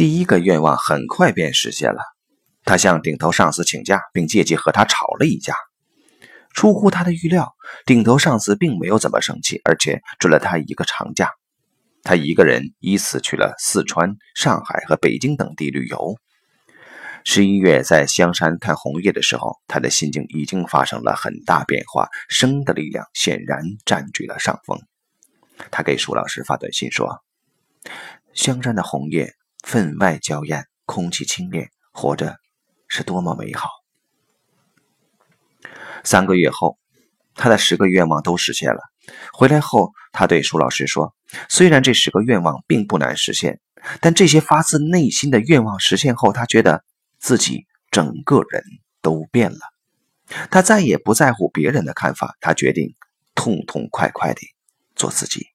第一个愿望很快便实现了，他向顶头上司请假，并借机和他吵了一架。出乎他的预料，顶头上司并没有怎么生气，而且准了他一个长假。他一个人依次去了四川、上海和北京等地旅游。十一月在香山看红叶的时候，他的心境已经发生了很大变化，生的力量显然占据了上风。他给舒老师发短信说：“香山的红叶分外娇艳，空气清冽，活着是多么美好。”三个月后，他的十个愿望都实现了。回来后，他对舒老师说：“虽然这十个愿望并不难实现，但这些发自内心的愿望实现后，他觉得自己整个人都变了。他再也不在乎别人的看法，他决定痛痛快快地做自己。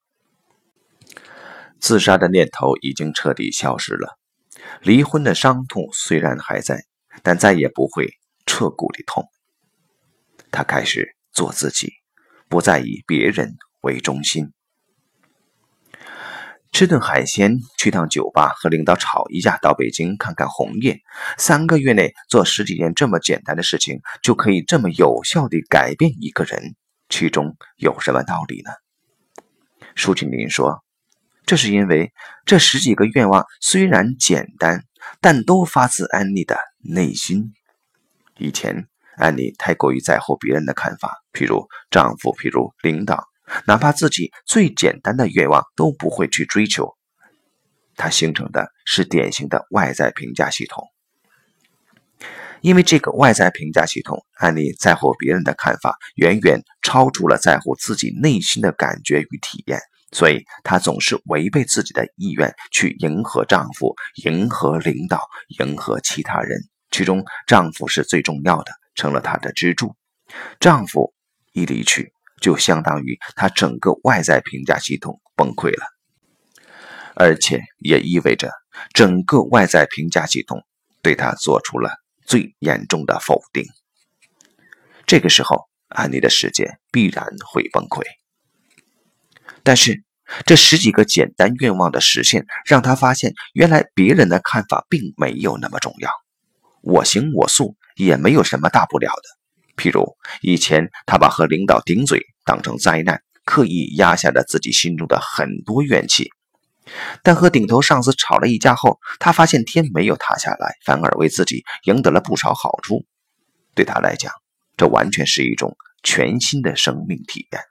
自杀的念头已经彻底消失了，离婚的伤痛虽然还在，但再也不会彻骨的痛。他开始做自己。”不再以别人为中心，吃顿海鲜，去趟酒吧，和领导吵一架，到北京看看红叶。三个月内做十几件这么简单的事情，就可以这么有效地改变一个人，其中有什么道理呢？舒庆林说：“这是因为这十几个愿望虽然简单，但都发自安妮的内心。以前。”安妮太过于在乎别人的看法，譬如丈夫，譬如领导，哪怕自己最简单的愿望都不会去追求。她形成的是典型的外在评价系统。因为这个外在评价系统，安妮在乎别人的看法远远超出了在乎自己内心的感觉与体验，所以她总是违背自己的意愿去迎合丈夫、迎合领导、迎合其他人，其中丈夫是最重要的。成了她的支柱，丈夫一离去，就相当于她整个外在评价系统崩溃了，而且也意味着整个外在评价系统对她做出了最严重的否定。这个时候，安妮的世界必然会崩溃。但是，这十几个简单愿望的实现，让他发现，原来别人的看法并没有那么重要，我行我素。也没有什么大不了的。譬如以前，他把和领导顶嘴当成灾难，刻意压下了自己心中的很多怨气。但和顶头上司吵了一架后，他发现天没有塌下来，反而为自己赢得了不少好处。对他来讲，这完全是一种全新的生命体验。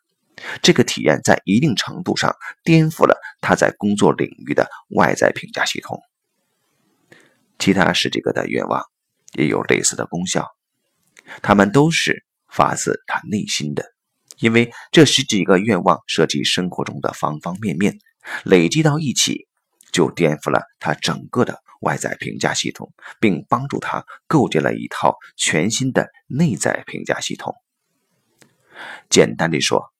这个体验在一定程度上颠覆了他在工作领域的外在评价系统。其他十几个的愿望。也有类似的功效，他们都是发自他内心的，因为这十几个愿望涉及生活中的方方面面，累积到一起，就颠覆了他整个的外在评价系统，并帮助他构建了一套全新的内在评价系统。简单的说，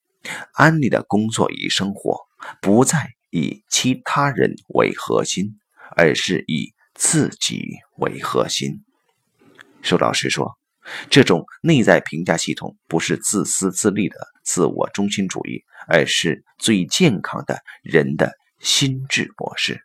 安妮的工作与生活不再以其他人为核心，而是以自己为核心。舒老师说：“这种内在评价系统不是自私自利的自我中心主义，而是最健康的人的心智模式。”